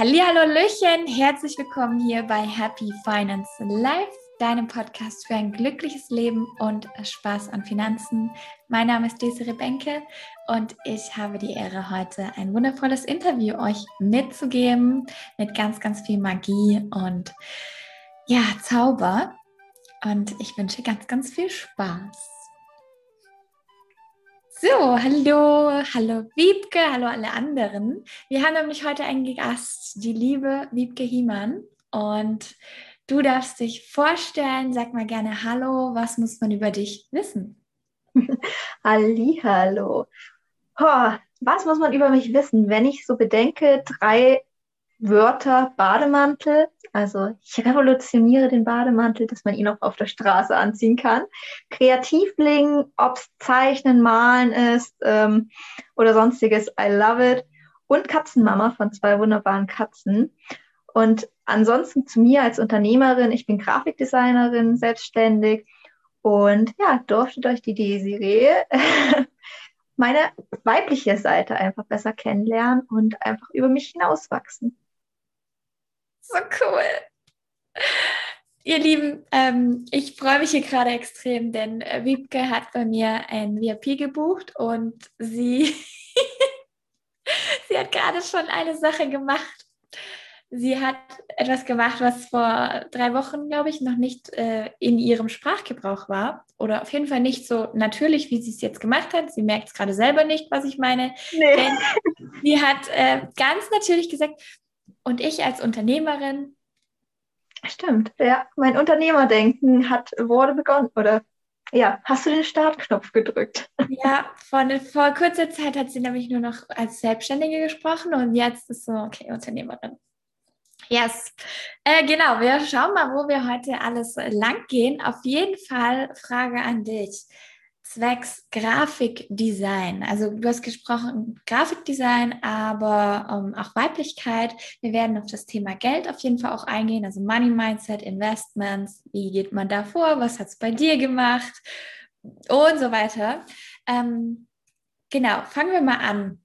Hallihallo Löchen, herzlich willkommen hier bei Happy Finance Life, deinem Podcast für ein glückliches Leben und Spaß an Finanzen. Mein Name ist Desiree Benke und ich habe die Ehre, heute ein wundervolles Interview euch mitzugeben mit ganz, ganz viel Magie und ja, Zauber. Und ich wünsche ganz, ganz viel Spaß. So, hallo, hallo Wiebke, hallo alle anderen. Wir haben nämlich heute einen Gast, die liebe Wiebke Hiemann. Und du darfst dich vorstellen, sag mal gerne Hallo, was muss man über dich wissen? Hallo. Oh, was muss man über mich wissen, wenn ich so bedenke, drei Wörter Bademantel. Also ich revolutioniere den Bademantel, dass man ihn auch auf der Straße anziehen kann. Kreativling, ob es Zeichnen, Malen ist ähm, oder sonstiges, I love it. Und Katzenmama von zwei wunderbaren Katzen. Und ansonsten zu mir als Unternehmerin, ich bin Grafikdesignerin, selbstständig und ja, durfte durch die Desiree meine weibliche Seite einfach besser kennenlernen und einfach über mich hinauswachsen. So cool. Ihr Lieben, ähm, ich freue mich hier gerade extrem, denn äh, Wiebke hat bei mir ein VIP gebucht und sie, sie hat gerade schon eine Sache gemacht. Sie hat etwas gemacht, was vor drei Wochen, glaube ich, noch nicht äh, in ihrem Sprachgebrauch war. Oder auf jeden Fall nicht so natürlich, wie sie es jetzt gemacht hat. Sie merkt es gerade selber nicht, was ich meine. Nee. Denn sie hat äh, ganz natürlich gesagt, und ich als Unternehmerin. Stimmt, ja. Mein Unternehmerdenken hat wurde begonnen. Oder ja, hast du den Startknopf gedrückt? Ja, vor, vor kurzer Zeit hat sie nämlich nur noch als Selbstständige gesprochen und jetzt ist so, okay, Unternehmerin. Yes, äh, genau. Wir schauen mal, wo wir heute alles lang gehen. Auf jeden Fall Frage an dich zwecks Grafikdesign. Also du hast gesprochen Grafikdesign, aber ähm, auch Weiblichkeit. Wir werden auf das Thema Geld auf jeden Fall auch eingehen, also Money Mindset, Investments, wie geht man da vor, was hat es bei dir gemacht und so weiter. Ähm, genau, fangen wir mal an.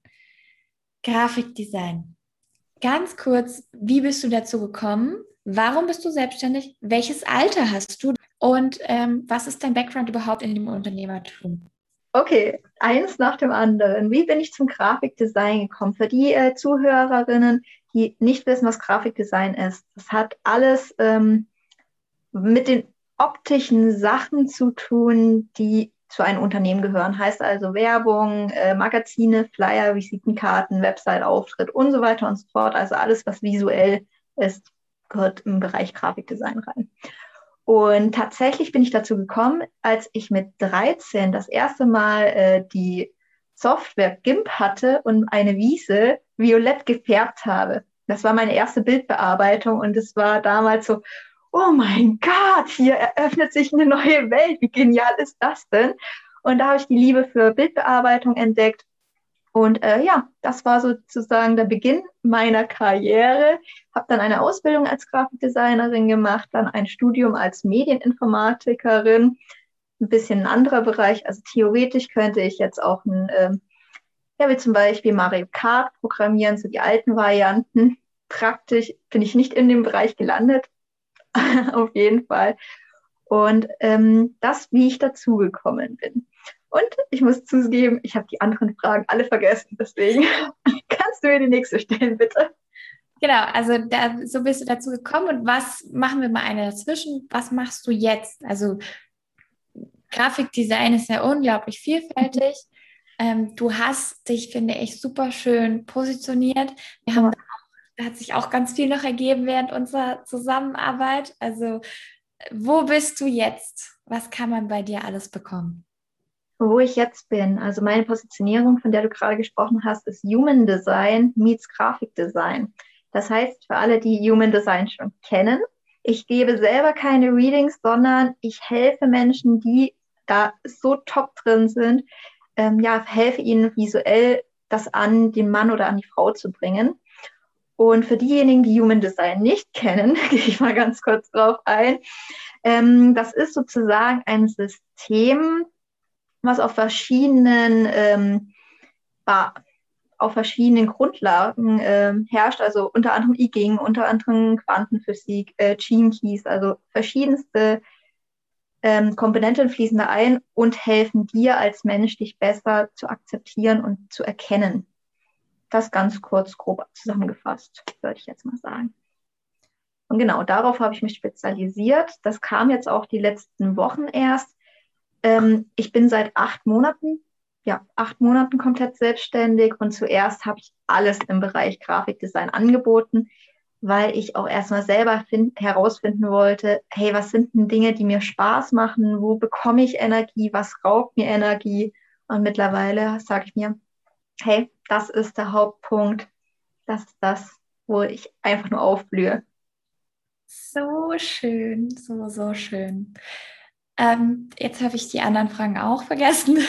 Grafikdesign. Ganz kurz, wie bist du dazu gekommen? Warum bist du selbstständig? Welches Alter hast du? Und ähm, was ist dein Background überhaupt in dem Unternehmertum? Okay, eins nach dem anderen. Wie bin ich zum Grafikdesign gekommen? Für die äh, Zuhörerinnen, die nicht wissen, was Grafikdesign ist, das hat alles ähm, mit den optischen Sachen zu tun, die zu einem Unternehmen gehören. Heißt also Werbung, äh, Magazine, Flyer, Visitenkarten, Website-Auftritt und so weiter und so fort. Also alles, was visuell ist, gehört im Bereich Grafikdesign rein. Und tatsächlich bin ich dazu gekommen, als ich mit 13 das erste Mal äh, die Software GIMP hatte und eine Wiese violett gefärbt habe. Das war meine erste Bildbearbeitung und es war damals so, oh mein Gott, hier eröffnet sich eine neue Welt. Wie genial ist das denn? Und da habe ich die Liebe für Bildbearbeitung entdeckt und äh, ja, das war sozusagen der Beginn meiner Karriere. Habe dann eine Ausbildung als Grafikdesignerin gemacht, dann ein Studium als Medieninformatikerin. Ein bisschen ein anderer Bereich. Also theoretisch könnte ich jetzt auch ein, äh, ja, wie zum Beispiel Mario Kart programmieren, so die alten Varianten. Praktisch bin ich nicht in dem Bereich gelandet. Auf jeden Fall. Und ähm, das, wie ich dazugekommen bin. Und ich muss zugeben, ich habe die anderen Fragen alle vergessen. Deswegen kannst du mir die nächste stellen, bitte. Genau, also da, so bist du dazu gekommen. Und was machen wir mal eine dazwischen? Was machst du jetzt? Also Grafikdesign ist ja unglaublich vielfältig. Ähm, du hast dich, finde ich, super schön positioniert. Wir haben ja. da hat sich auch ganz viel noch ergeben während unserer Zusammenarbeit. Also wo bist du jetzt? Was kann man bei dir alles bekommen? Wo ich jetzt bin. Also meine Positionierung, von der du gerade gesprochen hast, ist Human Design meets Grafikdesign. Das heißt, für alle, die Human Design schon kennen, ich gebe selber keine Readings, sondern ich helfe Menschen, die da so top drin sind, ähm, ja, helfe ihnen visuell das an den Mann oder an die Frau zu bringen. Und für diejenigen, die Human Design nicht kennen, gehe ich mal ganz kurz drauf ein. Ähm, das ist sozusagen ein System, was auf verschiedenen ähm, auf verschiedenen Grundlagen äh, herrscht, also unter anderem I Ging, unter anderem Quantenphysik, äh, Gene Keys, also verschiedenste ähm, Komponenten fließen da ein und helfen dir als Mensch, dich besser zu akzeptieren und zu erkennen. Das ganz kurz, grob zusammengefasst, würde ich jetzt mal sagen. Und genau darauf habe ich mich spezialisiert. Das kam jetzt auch die letzten Wochen erst. Ähm, ich bin seit acht Monaten, ja, acht Monaten komplett selbstständig und zuerst habe ich alles im Bereich Grafikdesign angeboten weil ich auch erstmal selber find, herausfinden wollte, hey, was sind denn Dinge, die mir Spaß machen? Wo bekomme ich Energie? Was raubt mir Energie? Und mittlerweile sage ich mir, hey, das ist der Hauptpunkt. Das ist das, wo ich einfach nur aufblühe. So schön, so, so schön. Ähm, jetzt habe ich die anderen Fragen auch vergessen.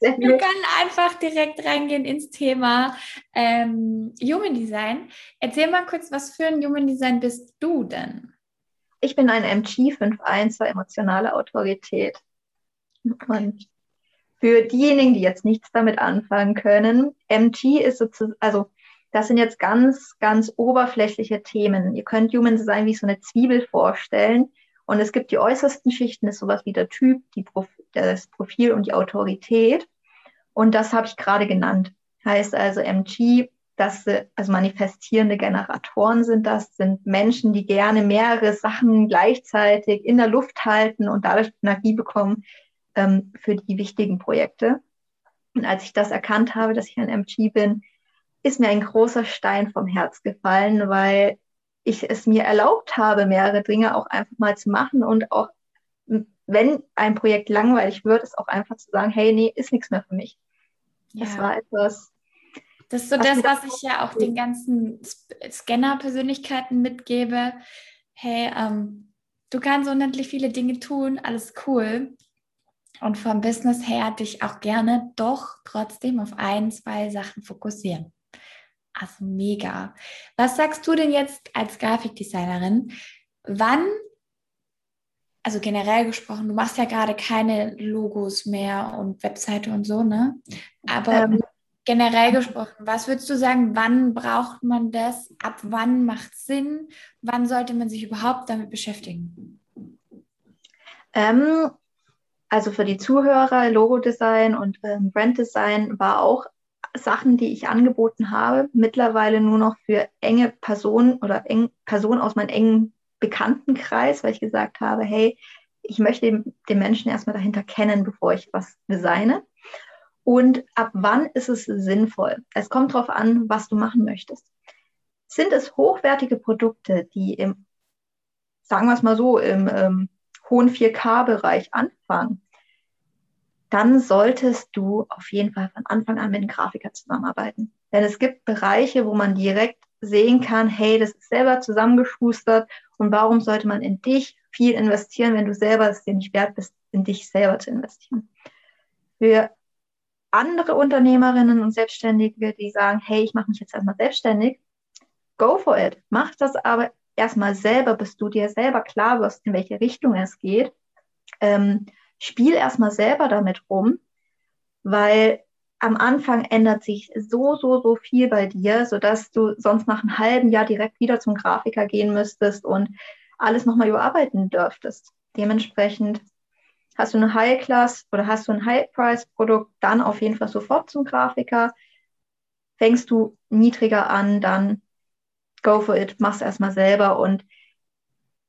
Wir können einfach direkt reingehen ins Thema ähm, Human Design. Erzähl mal kurz, was für ein Human Design bist du denn? Ich bin ein MG 5.1 emotionale Autorität. Und für diejenigen, die jetzt nichts damit anfangen können, MG ist sozusagen, also das sind jetzt ganz, ganz oberflächliche Themen. Ihr könnt Human Design wie so eine Zwiebel vorstellen. Und es gibt die äußersten Schichten, das ist sowas wie der Typ, Prof das Profil und die Autorität. Und das habe ich gerade genannt. Heißt also MG, dass also manifestierende Generatoren sind das, sind Menschen, die gerne mehrere Sachen gleichzeitig in der Luft halten und dadurch Energie bekommen ähm, für die wichtigen Projekte. Und als ich das erkannt habe, dass ich ein MG bin, ist mir ein großer Stein vom Herz gefallen, weil ich es mir erlaubt habe, mehrere Dinge auch einfach mal zu machen und auch, wenn ein Projekt langweilig wird, ist auch einfach zu sagen, hey, nee, ist nichts mehr für mich. Ja. Das war etwas. Das ist so was das, was ich ja auch den ganzen Scanner-Persönlichkeiten mitgebe. Hey, ähm, du kannst unendlich viele Dinge tun, alles cool. Und vom Business her dich auch gerne doch trotzdem auf ein, zwei Sachen fokussieren. Also mega. Was sagst du denn jetzt als Grafikdesignerin? Wann, also generell gesprochen, du machst ja gerade keine Logos mehr und Webseite und so, ne? Aber ähm, generell gesprochen, was würdest du sagen, wann braucht man das? Ab wann macht es Sinn? Wann sollte man sich überhaupt damit beschäftigen? Ähm, also für die Zuhörer, Logo-Design und ähm, Brand-Design war auch Sachen, die ich angeboten habe, mittlerweile nur noch für enge Personen oder eng, Personen aus meinem engen Bekanntenkreis, weil ich gesagt habe, hey, ich möchte den, den Menschen erstmal dahinter kennen, bevor ich was designe. Und ab wann ist es sinnvoll? Es kommt darauf an, was du machen möchtest. Sind es hochwertige Produkte, die im, sagen wir es mal so, im ähm, hohen 4K-Bereich anfangen? Dann solltest du auf jeden Fall von Anfang an mit einem Grafiker zusammenarbeiten. Denn es gibt Bereiche, wo man direkt sehen kann, hey, das ist selber zusammengeschustert und warum sollte man in dich viel investieren, wenn du selber es dir nicht wert bist, in dich selber zu investieren. Für andere Unternehmerinnen und Selbstständige, die sagen, hey, ich mache mich jetzt erstmal selbstständig, go for it. Mach das aber erstmal selber, bis du dir selber klar wirst, in welche Richtung es geht. Ähm, spiel erstmal selber damit rum, weil am Anfang ändert sich so, so, so viel bei dir, sodass du sonst nach einem halben Jahr direkt wieder zum Grafiker gehen müsstest und alles nochmal überarbeiten dürftest. Dementsprechend hast du eine High-Class oder hast du ein High-Price-Produkt, dann auf jeden Fall sofort zum Grafiker. Fängst du niedriger an, dann go for it, mach's erstmal selber. Und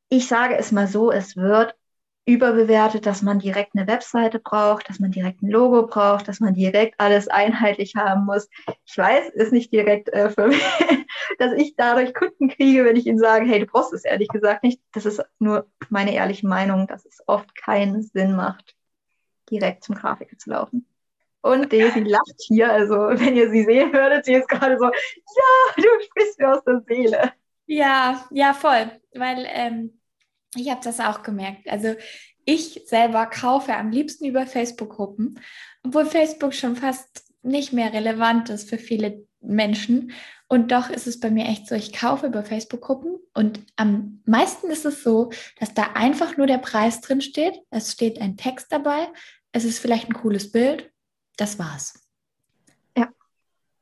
ich sage es mal so, es wird überbewertet, dass man direkt eine Webseite braucht, dass man direkt ein Logo braucht, dass man direkt alles einheitlich haben muss. Ich weiß, ist nicht direkt äh, für mich, dass ich dadurch Kunden kriege, wenn ich ihnen sage, hey, du brauchst es ehrlich gesagt nicht. Das ist nur meine ehrliche Meinung, dass es oft keinen Sinn macht, direkt zum Grafiker zu laufen. Und Daisy lacht hier, also wenn ihr sie sehen würdet, sie ist gerade so, ja, du sprichst mir aus der Seele. Ja, ja, voll, weil ähm, ich habe das auch gemerkt. Also ich selber kaufe am liebsten über Facebook-Gruppen, obwohl Facebook schon fast nicht mehr relevant ist für viele Menschen. Und doch ist es bei mir echt so, ich kaufe über Facebook-Gruppen und am meisten ist es so, dass da einfach nur der Preis drin steht. Es steht ein Text dabei, es ist vielleicht ein cooles Bild. Das war's. Ja,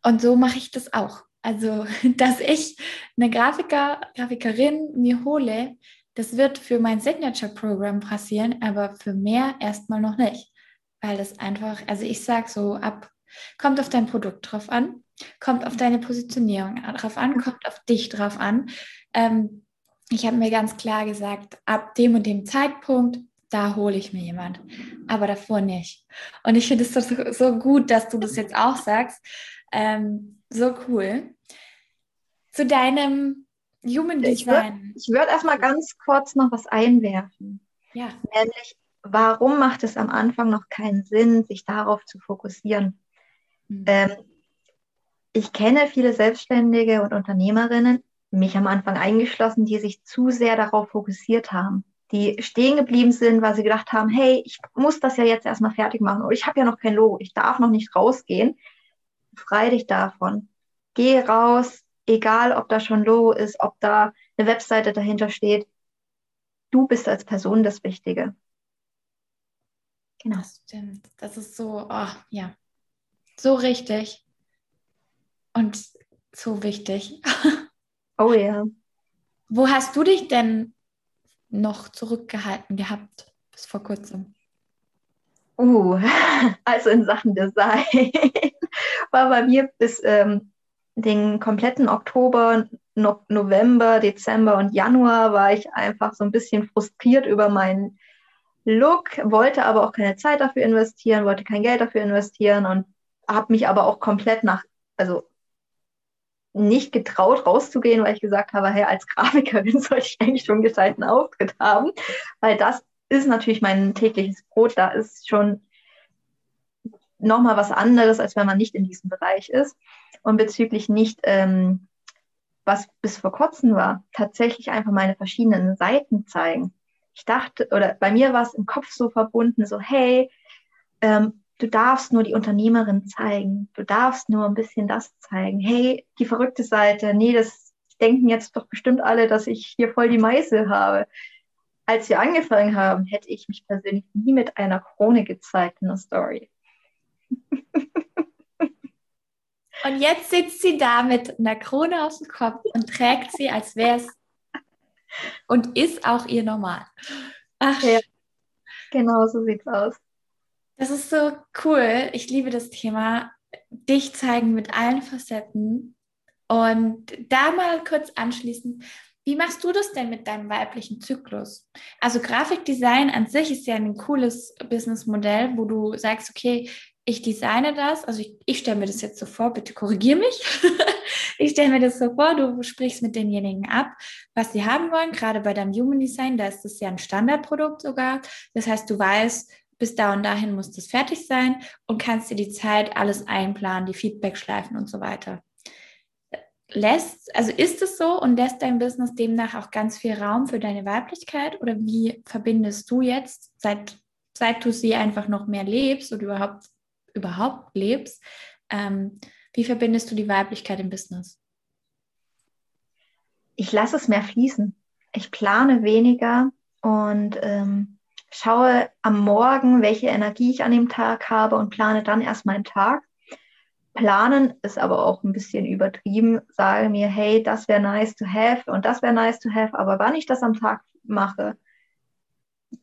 und so mache ich das auch. Also, dass ich eine Grafiker, Grafikerin mir hole, das wird für mein Signature-Programm passieren, aber für mehr erstmal noch nicht. Weil das einfach, also ich sage so ab, kommt auf dein Produkt drauf an, kommt auf deine Positionierung drauf an, kommt auf dich drauf an. Ähm, ich habe mir ganz klar gesagt, ab dem und dem Zeitpunkt, da hole ich mir jemand, aber davor nicht. Und ich finde es so, so gut, dass du das jetzt auch sagst. Ähm, so cool. Zu deinem Human Design. Ich würde würd erstmal ganz kurz noch was einwerfen. Ja. Nämlich, warum macht es am Anfang noch keinen Sinn, sich darauf zu fokussieren? Mhm. Ähm, ich kenne viele Selbstständige und Unternehmerinnen, mich am Anfang eingeschlossen, die sich zu sehr darauf fokussiert haben, die stehen geblieben sind, weil sie gedacht haben, hey, ich muss das ja jetzt erstmal fertig machen oder ich habe ja noch kein Logo, ich darf noch nicht rausgehen. Frei dich davon. Geh raus, egal ob da schon Logo ist, ob da eine Webseite dahinter steht. Du bist als Person das Wichtige. Genau. Das stimmt. Das ist so, oh, ja, so richtig und so wichtig. Oh ja. Wo hast du dich denn noch zurückgehalten gehabt bis vor kurzem? Uh, also in Sachen Design war bei mir bis ähm, den kompletten Oktober, no November, Dezember und Januar war ich einfach so ein bisschen frustriert über meinen Look, wollte aber auch keine Zeit dafür investieren, wollte kein Geld dafür investieren und habe mich aber auch komplett nach, also nicht getraut, rauszugehen, weil ich gesagt habe, hey, als Grafikerin sollte ich eigentlich schon einen gescheiten Auftritt haben, weil das ist natürlich mein tägliches Brot. Da ist schon nochmal was anderes, als wenn man nicht in diesem Bereich ist. Und bezüglich nicht, ähm, was bis vor kurzem war, tatsächlich einfach meine verschiedenen Seiten zeigen. Ich dachte, oder bei mir war es im Kopf so verbunden, so, hey, ähm, du darfst nur die Unternehmerin zeigen, du darfst nur ein bisschen das zeigen. Hey, die verrückte Seite, nee, das denken jetzt doch bestimmt alle, dass ich hier voll die Meißel habe. Als wir angefangen haben, hätte ich mich persönlich nie mit einer Krone gezeigt in der Story. Und jetzt sitzt sie da mit einer Krone auf dem Kopf und trägt sie, als wäre es und ist auch ihr normal. Ach. Ja, genau so sieht's aus. Das ist so cool. Ich liebe das Thema. Dich zeigen mit allen Facetten. Und da mal kurz anschließend, wie machst du das denn mit deinem weiblichen Zyklus? Also Grafikdesign an sich ist ja ein cooles Businessmodell, wo du sagst, okay, ich designe das, also ich, ich stelle mir das jetzt so vor, bitte korrigiere mich. ich stelle mir das so vor, du sprichst mit denjenigen ab, was sie haben wollen, gerade bei deinem Human Design, da ist das ja ein Standardprodukt sogar. Das heißt, du weißt, bis da und dahin muss das fertig sein und kannst dir die Zeit alles einplanen, die Feedback-Schleifen und so weiter. Lässt, also ist es so und lässt dein Business demnach auch ganz viel Raum für deine Weiblichkeit oder wie verbindest du jetzt, seit, seit du sie einfach noch mehr lebst oder überhaupt, überhaupt lebst, ähm, wie verbindest du die Weiblichkeit im Business? Ich lasse es mehr fließen. Ich plane weniger und ähm, schaue am Morgen, welche Energie ich an dem Tag habe und plane dann erst meinen Tag. Planen ist aber auch ein bisschen übertrieben. Sage mir, hey, das wäre nice to have und das wäre nice to have, aber wann ich das am Tag mache,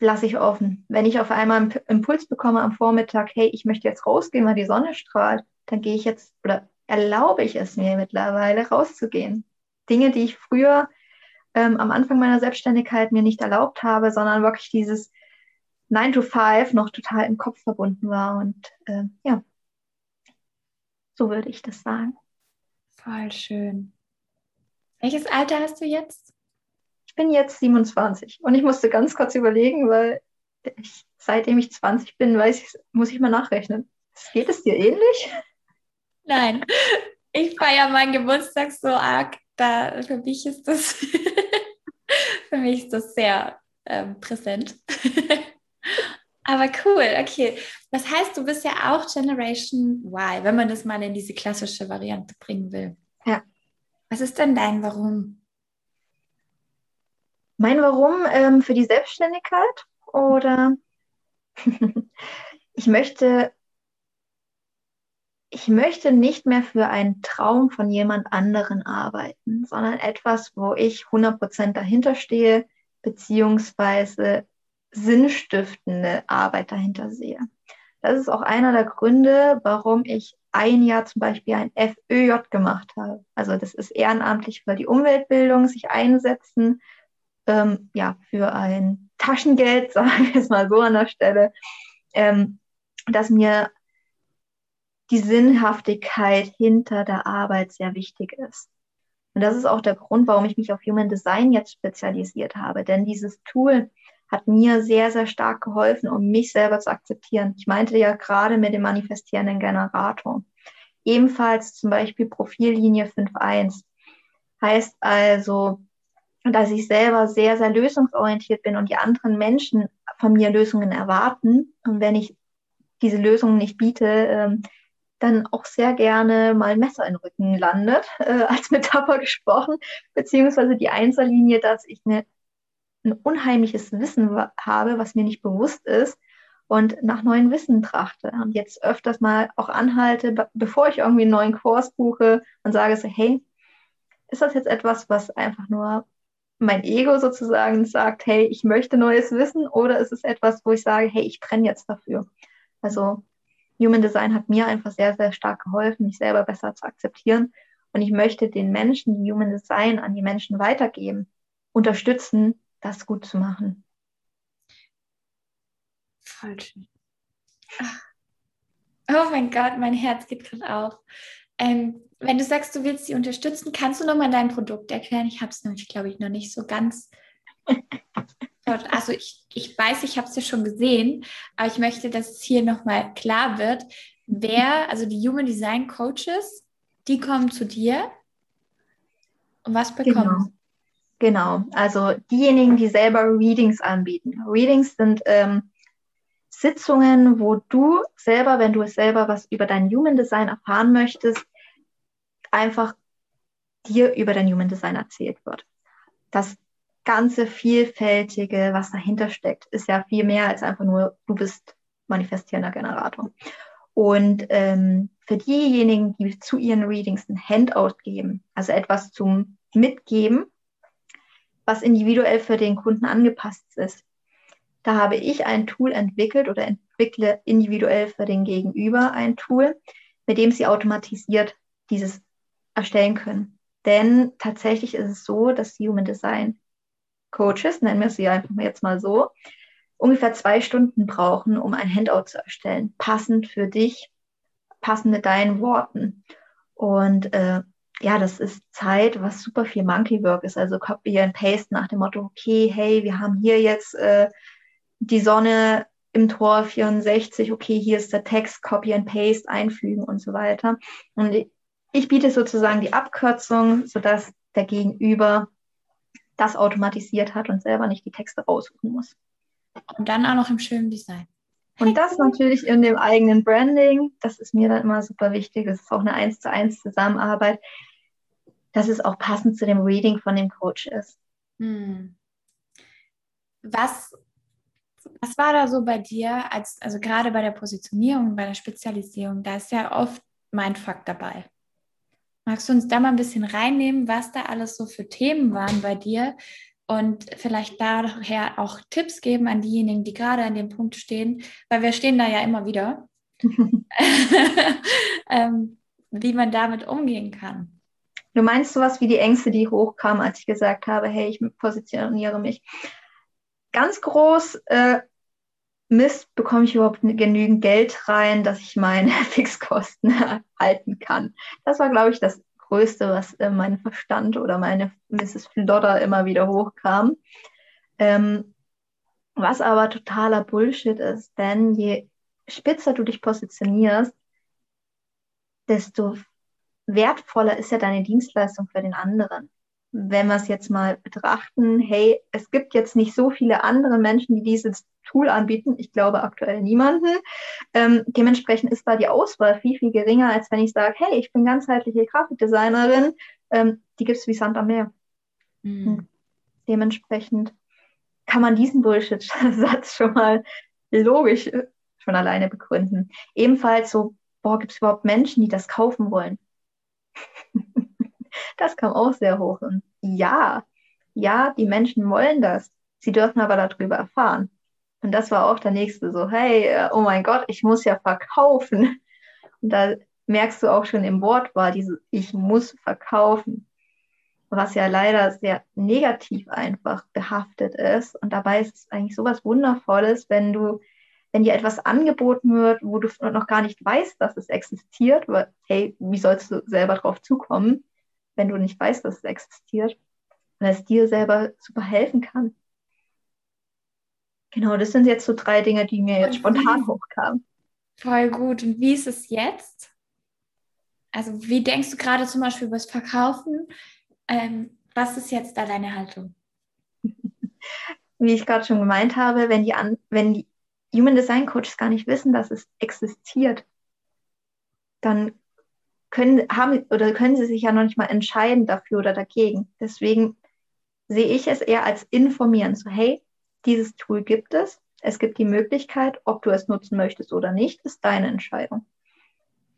lasse ich offen. Wenn ich auf einmal einen Impuls bekomme am Vormittag, hey, ich möchte jetzt rausgehen, weil die Sonne strahlt, dann gehe ich jetzt oder erlaube ich es mir mittlerweile rauszugehen. Dinge, die ich früher ähm, am Anfang meiner Selbstständigkeit mir nicht erlaubt habe, sondern wirklich dieses, 9 to 5 noch total im Kopf verbunden war. Und äh, ja, so würde ich das sagen. Voll schön. Welches Alter hast du jetzt? Ich bin jetzt 27 und ich musste ganz kurz überlegen, weil ich, seitdem ich 20 bin, weiß ich, muss ich mal nachrechnen. Geht es dir ähnlich? Nein, ich feiere meinen Geburtstag so arg. Da, für mich ist das, für mich ist das sehr ähm, präsent. Aber cool, okay. Das heißt, du bist ja auch Generation Y, wenn man das mal in diese klassische Variante bringen will. Ja. Was ist denn dein Warum? Mein Warum ähm, für die Selbstständigkeit oder ich möchte, ich möchte nicht mehr für einen Traum von jemand anderen arbeiten, sondern etwas, wo ich 100% dahinter stehe, beziehungsweise sinnstiftende Arbeit dahinter sehe. Das ist auch einer der Gründe, warum ich ein Jahr zum Beispiel ein FÖJ gemacht habe. Also das ist ehrenamtlich für die Umweltbildung, sich einsetzen, ähm, ja, für ein Taschengeld, sagen wir es mal so an der Stelle, ähm, dass mir die Sinnhaftigkeit hinter der Arbeit sehr wichtig ist. Und das ist auch der Grund, warum ich mich auf Human Design jetzt spezialisiert habe. Denn dieses Tool hat mir sehr, sehr stark geholfen, um mich selber zu akzeptieren. Ich meinte ja gerade mit dem manifestierenden Generator. Ebenfalls zum Beispiel Profillinie 5.1. Heißt also, dass ich selber sehr, sehr lösungsorientiert bin und die anderen Menschen von mir Lösungen erwarten. Und wenn ich diese Lösungen nicht biete, ähm, dann auch sehr gerne mal Messer in den Rücken landet, äh, als Metapher gesprochen, beziehungsweise die Einzellinie, dass ich eine, ein unheimliches Wissen habe, was mir nicht bewusst ist und nach neuen Wissen trachte und jetzt öfters mal auch anhalte, be bevor ich irgendwie einen neuen Kurs buche und sage so, hey, ist das jetzt etwas, was einfach nur mein Ego sozusagen sagt, hey, ich möchte neues Wissen oder ist es etwas, wo ich sage, hey, ich brenne jetzt dafür? Also Human Design hat mir einfach sehr, sehr stark geholfen, mich selber besser zu akzeptieren. Und ich möchte den Menschen, die Human Design an die Menschen weitergeben, unterstützen, das gut zu machen. Voll schön. Oh mein Gott, mein Herz geht gerade auf. Ähm, wenn du sagst, du willst sie unterstützen, kannst du nochmal dein Produkt erklären? Ich habe es nämlich, glaube ich, noch nicht so ganz also ich, ich weiß, ich habe es ja schon gesehen, aber ich möchte, dass es hier nochmal klar wird, wer, also die Human Design Coaches, die kommen zu dir und was bekommen Genau. genau. also diejenigen, die selber Readings anbieten. Readings sind ähm, Sitzungen, wo du selber, wenn du es selber was über dein Human Design erfahren möchtest, einfach dir über dein Human Design erzählt wird. Das ganze Vielfältige, was dahinter steckt, ist ja viel mehr als einfach nur, du bist manifestierender Generator. Und ähm, für diejenigen, die zu ihren Readings ein Handout geben, also etwas zum Mitgeben, was individuell für den Kunden angepasst ist, da habe ich ein Tool entwickelt oder entwickle individuell für den Gegenüber ein Tool, mit dem sie automatisiert dieses erstellen können. Denn tatsächlich ist es so, dass Human Design Coaches, nennen wir sie einfach jetzt mal so, ungefähr zwei Stunden brauchen, um ein Handout zu erstellen, passend für dich, passend mit deinen Worten. Und äh, ja, das ist Zeit, was super viel Monkey Work ist, also Copy and Paste nach dem Motto, okay, hey, wir haben hier jetzt äh, die Sonne im Tor 64, okay, hier ist der Text, Copy and Paste, einfügen und so weiter. Und ich biete sozusagen die Abkürzung, sodass der Gegenüber das automatisiert hat und selber nicht die Texte raussuchen muss. Und dann auch noch im schönen Design. Und das natürlich in dem eigenen Branding, das ist mir dann immer super wichtig. Das ist auch eine eins zu eins Zusammenarbeit, dass es auch passend zu dem Reading von dem Coach ist. Hm. Was, was war da so bei dir, als, also gerade bei der Positionierung, bei der Spezialisierung, da ist ja oft mein Fakt dabei. Magst du uns da mal ein bisschen reinnehmen, was da alles so für Themen waren bei dir und vielleicht daher auch Tipps geben an diejenigen, die gerade an dem Punkt stehen, weil wir stehen da ja immer wieder, ähm, wie man damit umgehen kann. Du meinst sowas wie die Ängste, die hochkamen, als ich gesagt habe, hey, ich positioniere mich. Ganz groß, äh, Mist, bekomme ich überhaupt genügend Geld rein, dass ich meine Fixkosten halten kann? Das war, glaube ich, das Größte, was äh, mein Verstand oder meine Mrs. Flodder immer wieder hochkam. Ähm, was aber totaler Bullshit ist, denn je spitzer du dich positionierst, desto wertvoller ist ja deine Dienstleistung für den anderen wenn wir es jetzt mal betrachten, hey, es gibt jetzt nicht so viele andere Menschen, die dieses Tool anbieten. Ich glaube aktuell niemanden. Ähm, dementsprechend ist da die Auswahl viel, viel geringer, als wenn ich sage, hey, ich bin ganzheitliche Grafikdesignerin. Ähm, die gibt es wie Sand am Meer. Mhm. Dementsprechend kann man diesen Bullshit-Satz schon mal logisch äh, schon alleine begründen. Ebenfalls so boah, gibt es überhaupt Menschen, die das kaufen wollen? das kam auch sehr hoch. Und ja, ja, die Menschen wollen das. Sie dürfen aber darüber erfahren. Und das war auch der nächste so, hey, äh, oh mein Gott, ich muss ja verkaufen. Und da merkst du auch schon im Wort war dieses Ich muss verkaufen, was ja leider sehr negativ einfach behaftet ist. Und dabei ist es eigentlich sowas Wundervolles, wenn du, wenn dir etwas angeboten wird, wo du noch gar nicht weißt, dass es existiert, weil, hey, wie sollst du selber drauf zukommen, wenn du nicht weißt, dass es existiert und es dir selber super helfen kann. Genau, das sind jetzt so drei Dinge, die mir jetzt spontan hochkamen. Voll gut. Und wie ist es jetzt? Also wie denkst du gerade zum Beispiel über das Verkaufen? Ähm, was ist jetzt da deine Haltung? Wie ich gerade schon gemeint habe, wenn die, an, wenn die Human Design Coaches gar nicht wissen, dass es existiert, dann können, haben, oder können sie sich ja noch nicht mal entscheiden dafür oder dagegen. Deswegen sehe ich es eher als informieren. So, hey, dieses Tool gibt es. Es gibt die Möglichkeit, ob du es nutzen möchtest oder nicht, ist deine Entscheidung.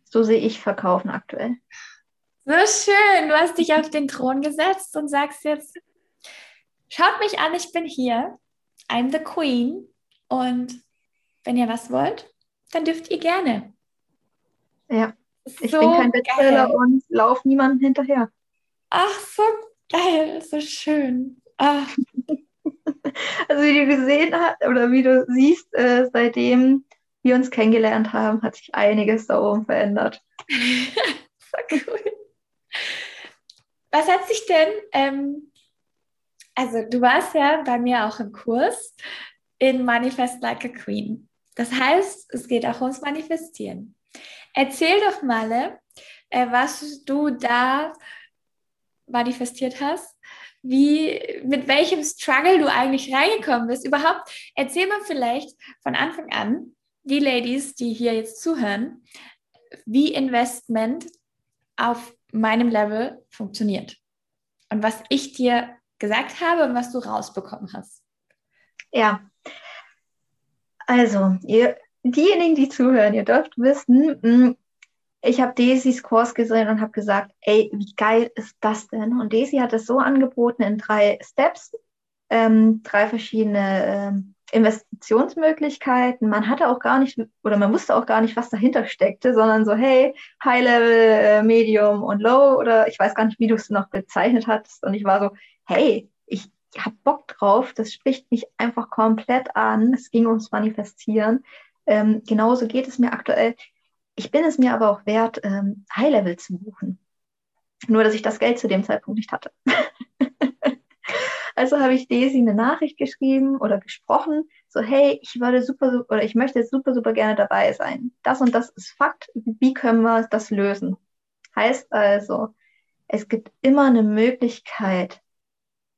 So sehe ich Verkaufen aktuell. So schön. Du hast dich auf den Thron gesetzt und sagst jetzt, schaut mich an, ich bin hier. I'm the Queen. Und wenn ihr was wollt, dann dürft ihr gerne. Ja, ich so bin kein Bestseller und laufe niemandem hinterher. Ach, so geil, so schön. Ach. Also wie du gesehen hast oder wie du siehst, äh, seitdem wir uns kennengelernt haben, hat sich einiges da oben verändert. so cool. Was hat sich denn, ähm, also du warst ja bei mir auch im Kurs in Manifest Like a Queen. Das heißt, es geht auch ums Manifestieren. Erzähl doch mal, äh, was du da manifestiert hast, wie, mit welchem Struggle du eigentlich reingekommen bist. Überhaupt, erzähl mal vielleicht von Anfang an, die Ladies, die hier jetzt zuhören, wie Investment auf meinem Level funktioniert. Und was ich dir gesagt habe und was du rausbekommen hast. Ja. Also, ihr, diejenigen, die zuhören, ihr dürft wissen, hm, ich habe Daisys Kurs gesehen und habe gesagt, ey, wie geil ist das denn? Und Daisy hat es so angeboten in drei Steps, ähm, drei verschiedene ähm, Investitionsmöglichkeiten. Man hatte auch gar nicht, oder man wusste auch gar nicht, was dahinter steckte, sondern so, hey, High Level, äh, Medium und Low, oder ich weiß gar nicht, wie du es noch bezeichnet hast. Und ich war so, hey, ich habe Bock drauf, das spricht mich einfach komplett an. Es ging ums Manifestieren. Ähm, genauso geht es mir aktuell. Ich bin es mir aber auch wert, ähm, High Level zu buchen. Nur, dass ich das Geld zu dem Zeitpunkt nicht hatte. Also habe ich Daisy eine Nachricht geschrieben oder gesprochen, so hey, ich würde super oder ich möchte super super gerne dabei sein. Das und das ist Fakt. Wie können wir das lösen? Heißt also, es gibt immer eine Möglichkeit.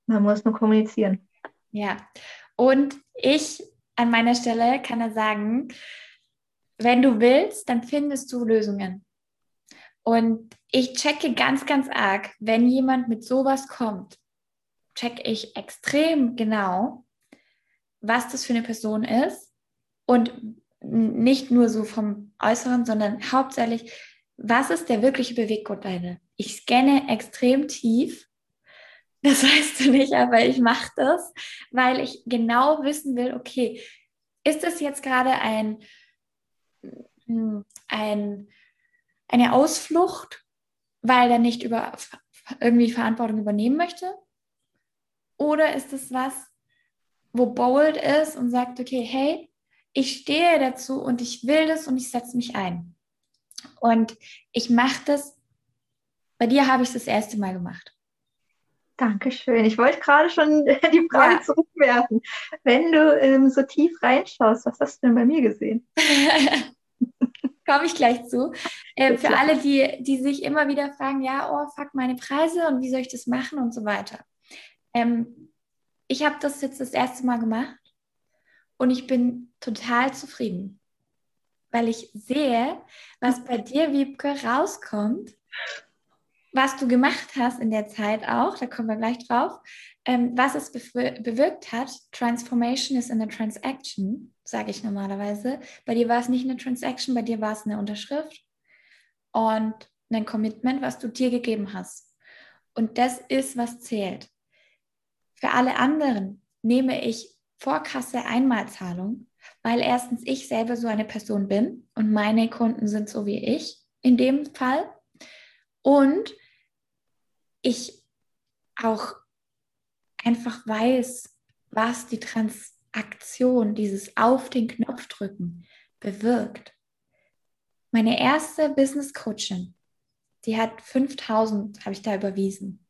Man muss nur kommunizieren. Ja. Und ich an meiner Stelle kann er sagen, wenn du willst, dann findest du Lösungen. Und ich checke ganz, ganz arg, wenn jemand mit sowas kommt, checke ich extrem genau, was das für eine Person ist und nicht nur so vom Äußeren, sondern hauptsächlich, was ist der wirkliche Beweggrund dahinter? Ich scanne extrem tief. Das weißt du nicht, aber ich mache das, weil ich genau wissen will, okay, ist das jetzt gerade ein, hm, ein, eine Ausflucht, weil er nicht über irgendwie Verantwortung übernehmen möchte? Oder ist es was, wo bold ist und sagt, okay, hey, ich stehe dazu und ich will das und ich setze mich ein. Und ich mache das, bei dir habe ich es das erste Mal gemacht. Dankeschön. Ich wollte gerade schon die Frage ja. zurückwerfen. Wenn du ähm, so tief reinschaust, was hast du denn bei mir gesehen? Komme ich gleich zu. Äh, für alle, die, die sich immer wieder fragen, ja, oh, fuck meine Preise und wie soll ich das machen und so weiter. Ähm, ich habe das jetzt das erste Mal gemacht und ich bin total zufrieden, weil ich sehe, was bei dir, Wiebke, rauskommt, was du gemacht hast in der Zeit auch, da kommen wir gleich drauf, ähm, was es bewirkt hat. Transformation is in a transaction, sage ich normalerweise. Bei dir war es nicht eine Transaction, bei dir war es eine Unterschrift. und ein Commitment, was du dir gegeben hast. Und das ist, was zählt. Für alle anderen nehme ich Vorkasse Einmalzahlung, weil erstens ich selber so eine Person bin und meine Kunden sind so wie ich in dem Fall. Und ich auch einfach weiß, was die Transaktion, dieses auf den Knopf drücken, bewirkt. Meine erste Business Coachin, die hat 5000, habe ich da überwiesen.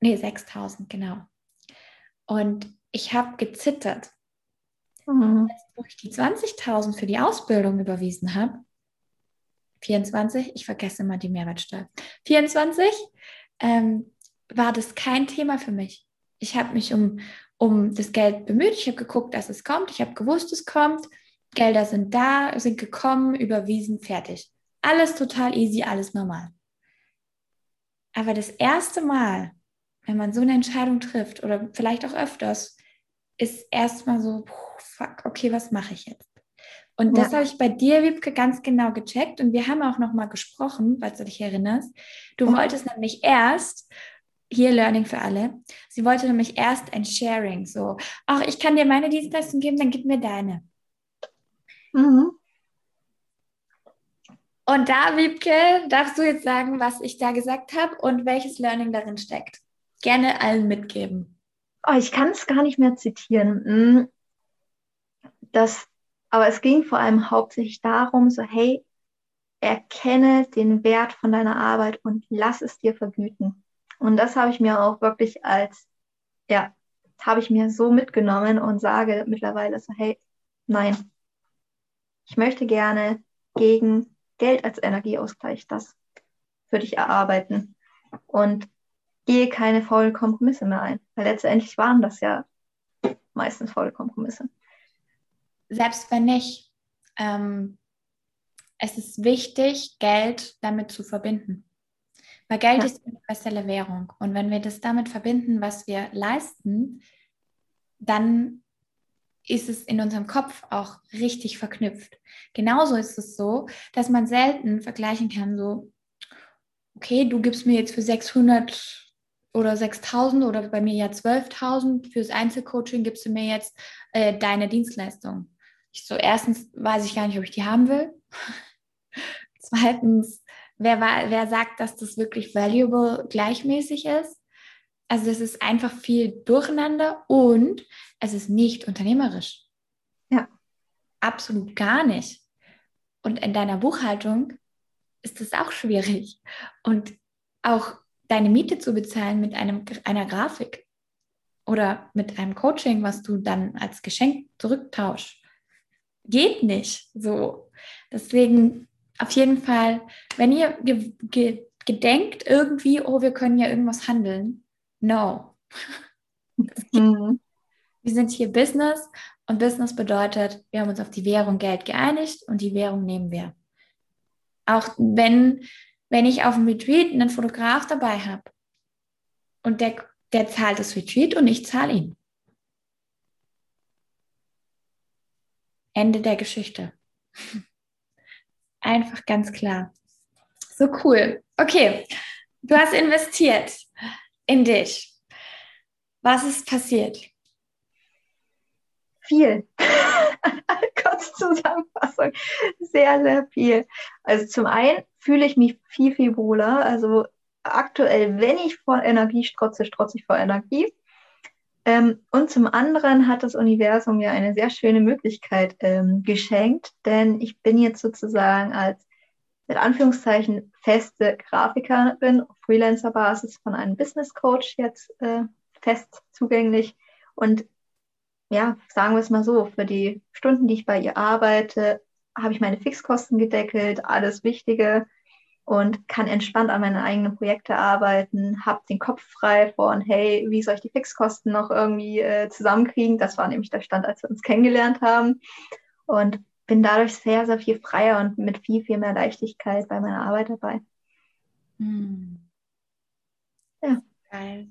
Nee, 6000, genau. Und ich habe gezittert. Mhm. Wo ich die 20.000 für die Ausbildung überwiesen habe, 24, ich vergesse immer die Mehrwertsteuer, 24, ähm, war das kein Thema für mich. Ich habe mich um, um das Geld bemüht, ich habe geguckt, dass es kommt, ich habe gewusst, es kommt, Gelder sind da, sind gekommen, überwiesen, fertig. Alles total easy, alles normal. Aber das erste Mal, wenn man so eine Entscheidung trifft oder vielleicht auch öfters, ist erstmal so, fuck, okay, was mache ich jetzt? Und ja. das habe ich bei dir, Wiebke, ganz genau gecheckt. Und wir haben auch noch mal gesprochen, falls du dich erinnerst. Du ja. wolltest nämlich erst, hier Learning für alle, sie wollte nämlich erst ein Sharing. So, ach, ich kann dir meine Dienstleistung geben, dann gib mir deine. Mhm. Und da, Wiebke, darfst du jetzt sagen, was ich da gesagt habe und welches Learning darin steckt. Gerne allen mitgeben. Oh, ich kann es gar nicht mehr zitieren. Hm. Das, aber es ging vor allem hauptsächlich darum, so, hey, erkenne den Wert von deiner Arbeit und lass es dir vergüten. Und das habe ich mir auch wirklich als, ja, habe ich mir so mitgenommen und sage mittlerweile so, hey, nein, ich möchte gerne gegen Geld als Energieausgleich das für dich erarbeiten. Und gehe keine faulen Kompromisse mehr ein. Weil letztendlich waren das ja meistens faule Kompromisse. Selbst wenn nicht, ähm, es ist wichtig, Geld damit zu verbinden. Weil Geld ja. ist eine universelle Währung. Und wenn wir das damit verbinden, was wir leisten, dann ist es in unserem Kopf auch richtig verknüpft. Genauso ist es so, dass man selten vergleichen kann, so, okay, du gibst mir jetzt für 600 oder 6.000 oder bei mir ja 12.000 fürs Einzelcoaching gibst du mir jetzt äh, deine Dienstleistung. Ich so, erstens weiß ich gar nicht, ob ich die haben will. Zweitens, wer, wer sagt, dass das wirklich valuable gleichmäßig ist? Also es ist einfach viel Durcheinander und es ist nicht unternehmerisch. Ja. Absolut gar nicht. Und in deiner Buchhaltung ist es auch schwierig. Und auch deine Miete zu bezahlen mit einem, einer Grafik oder mit einem Coaching, was du dann als Geschenk zurücktauschst. Geht nicht so. Deswegen auf jeden Fall, wenn ihr ge ge gedenkt irgendwie, oh, wir können ja irgendwas handeln, no. Mhm. Wir sind hier Business und Business bedeutet, wir haben uns auf die Währung Geld geeinigt und die Währung nehmen wir. Auch wenn wenn ich auf dem Retreat einen Fotograf dabei habe und der, der zahlt das Retreat und ich zahle ihn. Ende der Geschichte. Einfach ganz klar. So cool. Okay, du hast investiert in dich. Was ist passiert? Viel. Kurz Zusammenfassung. Sehr, sehr viel. Also zum einen fühle ich mich viel, viel wohler. Also aktuell, wenn ich vor Energie strotze, strotze ich vor Energie. Ähm, und zum anderen hat das Universum mir eine sehr schöne Möglichkeit ähm, geschenkt, denn ich bin jetzt sozusagen als mit Anführungszeichen feste Grafikerin auf Freelancer-Basis von einem Business Coach jetzt äh, fest zugänglich. Und ja, sagen wir es mal so, für die Stunden, die ich bei ihr arbeite, habe ich meine Fixkosten gedeckelt, alles Wichtige und kann entspannt an meine eigenen Projekte arbeiten, habe den Kopf frei von, hey, wie soll ich die Fixkosten noch irgendwie äh, zusammenkriegen? Das war nämlich der Stand, als wir uns kennengelernt haben. Und bin dadurch sehr, sehr viel freier und mit viel, viel mehr Leichtigkeit bei meiner Arbeit dabei. Hm. Ja. Geil.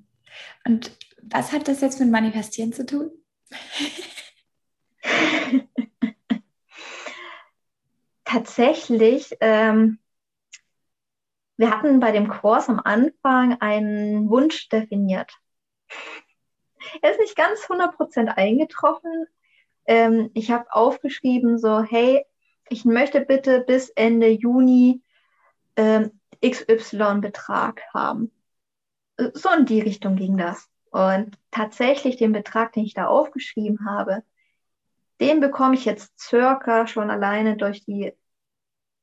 Und was hat das jetzt mit Manifestieren zu tun? Tatsächlich ähm, wir hatten bei dem Kurs am Anfang einen Wunsch definiert. Er ist nicht ganz 100% eingetroffen. Ähm, ich habe aufgeschrieben, so, hey, ich möchte bitte bis Ende Juni ähm, XY-Betrag haben. So in die Richtung ging das. Und tatsächlich den Betrag, den ich da aufgeschrieben habe, den bekomme ich jetzt circa schon alleine durch die,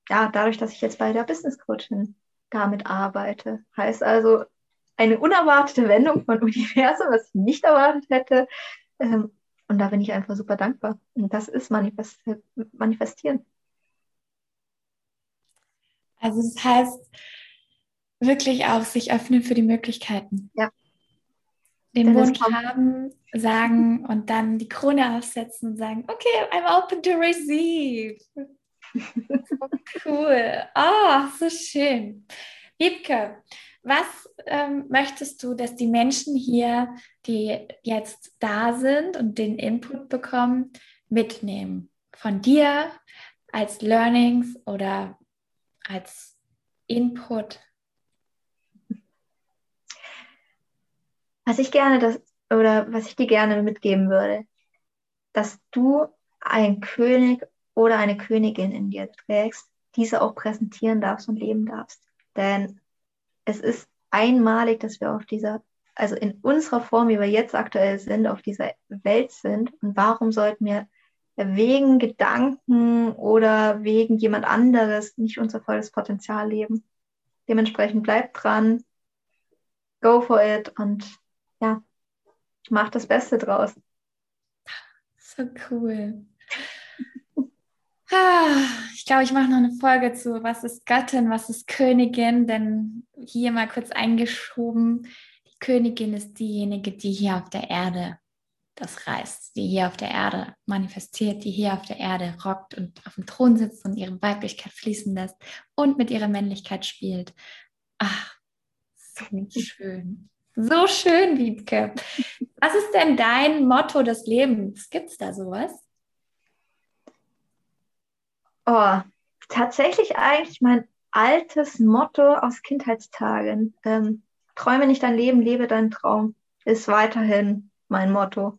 ja, dadurch, dass ich jetzt bei der Business Coachin damit arbeite. Heißt also, eine unerwartete Wendung von Universum, was ich nicht erwartet hätte. Ähm, und da bin ich einfach super dankbar. Und das ist Manifest Manifestieren. Also das heißt, wirklich auch sich öffnen für die Möglichkeiten. Ja. Den Wunsch haben, sagen und dann die Krone aufsetzen und sagen, okay, I'm open to receive. cool. Oh, so schön. Wiebke, was ähm, möchtest du, dass die Menschen hier, die jetzt da sind und den Input bekommen, mitnehmen? Von dir als Learnings oder als Input? Was ich gerne das oder was ich dir gerne mitgeben würde, dass du ein König oder eine Königin in dir trägst, diese auch präsentieren darfst und leben darfst. Denn es ist einmalig, dass wir auf dieser, also in unserer Form, wie wir jetzt aktuell sind, auf dieser Welt sind. Und warum sollten wir wegen Gedanken oder wegen jemand anderes nicht unser volles Potenzial leben? Dementsprechend bleibt dran, go for it und ja, mach das Beste draus. So cool. Ich glaube, ich mache noch eine Folge zu, was ist Göttin, was ist Königin, denn hier mal kurz eingeschoben, die Königin ist diejenige, die hier auf der Erde das reißt, die hier auf der Erde manifestiert, die hier auf der Erde rockt und auf dem Thron sitzt und ihre Weiblichkeit fließen lässt und mit ihrer Männlichkeit spielt. Ach, so schön. So schön, Wiebke. Was ist denn dein Motto des Lebens? Gibt es da sowas? Oh, tatsächlich eigentlich mein altes Motto aus Kindheitstagen. Ähm, träume nicht dein Leben, lebe deinen Traum. Ist weiterhin mein Motto.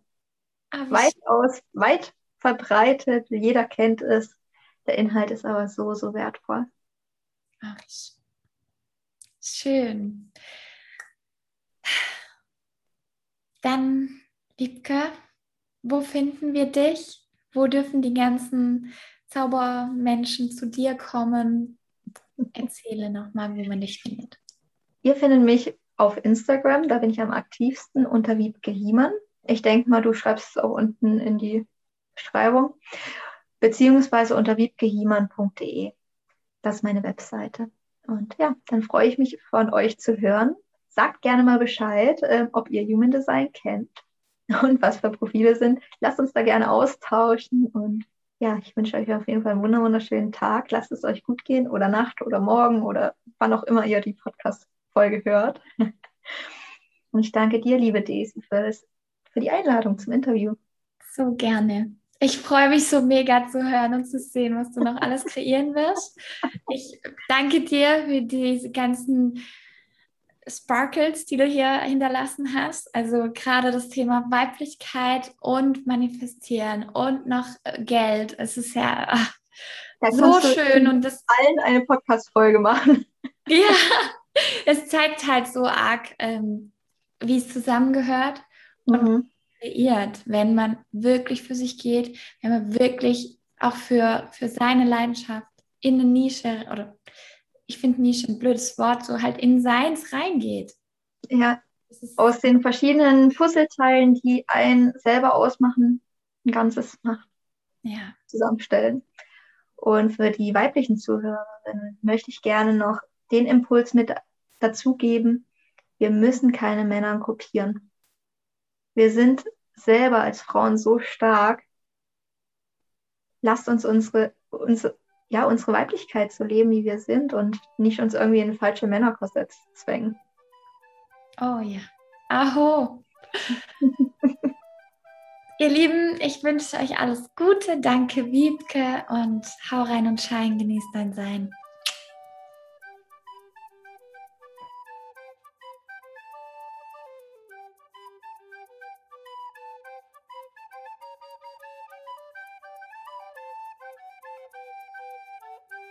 Ah, Weitaus, weit verbreitet, jeder kennt es. Der Inhalt ist aber so, so wertvoll. Ach, schön. Dann, Wiebke, wo finden wir dich? Wo dürfen die ganzen Zaubermenschen zu dir kommen? Erzähle nochmal, wo man dich findet. Ihr findet mich auf Instagram, da bin ich am aktivsten unter Wiebke Hiemann. Ich denke mal, du schreibst es auch unten in die Beschreibung. Beziehungsweise unter wiebkehiemann.de. Das ist meine Webseite. Und ja, dann freue ich mich von euch zu hören. Sagt gerne mal Bescheid, äh, ob ihr Human Design kennt und was für Profile sind. Lasst uns da gerne austauschen und ja, ich wünsche euch auf jeden Fall einen wunderschönen Tag. Lasst es euch gut gehen oder Nacht oder morgen oder wann auch immer ihr die Podcast-Folge hört. Und ich danke dir, liebe Daisy, für, das, für die Einladung zum Interview. So gerne. Ich freue mich so mega zu hören und zu sehen, was du noch alles kreieren wirst. Ich danke dir für diese ganzen Sparkles, die du hier hinterlassen hast. Also gerade das Thema Weiblichkeit und Manifestieren und noch äh, Geld. Es ist ja ach, so schön und das allen eine Podcast-Folge machen. Ja, es zeigt halt so arg, ähm, wie es zusammengehört und mhm. kreiert, wenn man wirklich für sich geht, wenn man wirklich auch für, für seine Leidenschaft in eine Nische oder ich finde Nische ein blödes Wort, so halt in Seins reingeht. Ja, aus den verschiedenen Puzzleteilen, die einen selber ausmachen, ein Ganzes macht. Ja. Zusammenstellen. Und für die weiblichen Zuhörerinnen möchte ich gerne noch den Impuls mit dazugeben, wir müssen keine Männer kopieren. Wir sind selber als Frauen so stark. Lasst uns unsere, unsere ja, unsere Weiblichkeit zu leben, wie wir sind und nicht uns irgendwie in falsche Männerkorsett zwängen. Oh ja. Aho. Ihr Lieben, ich wünsche euch alles Gute. Danke, Wiebke, und hau rein und schein, genießt dein Sein.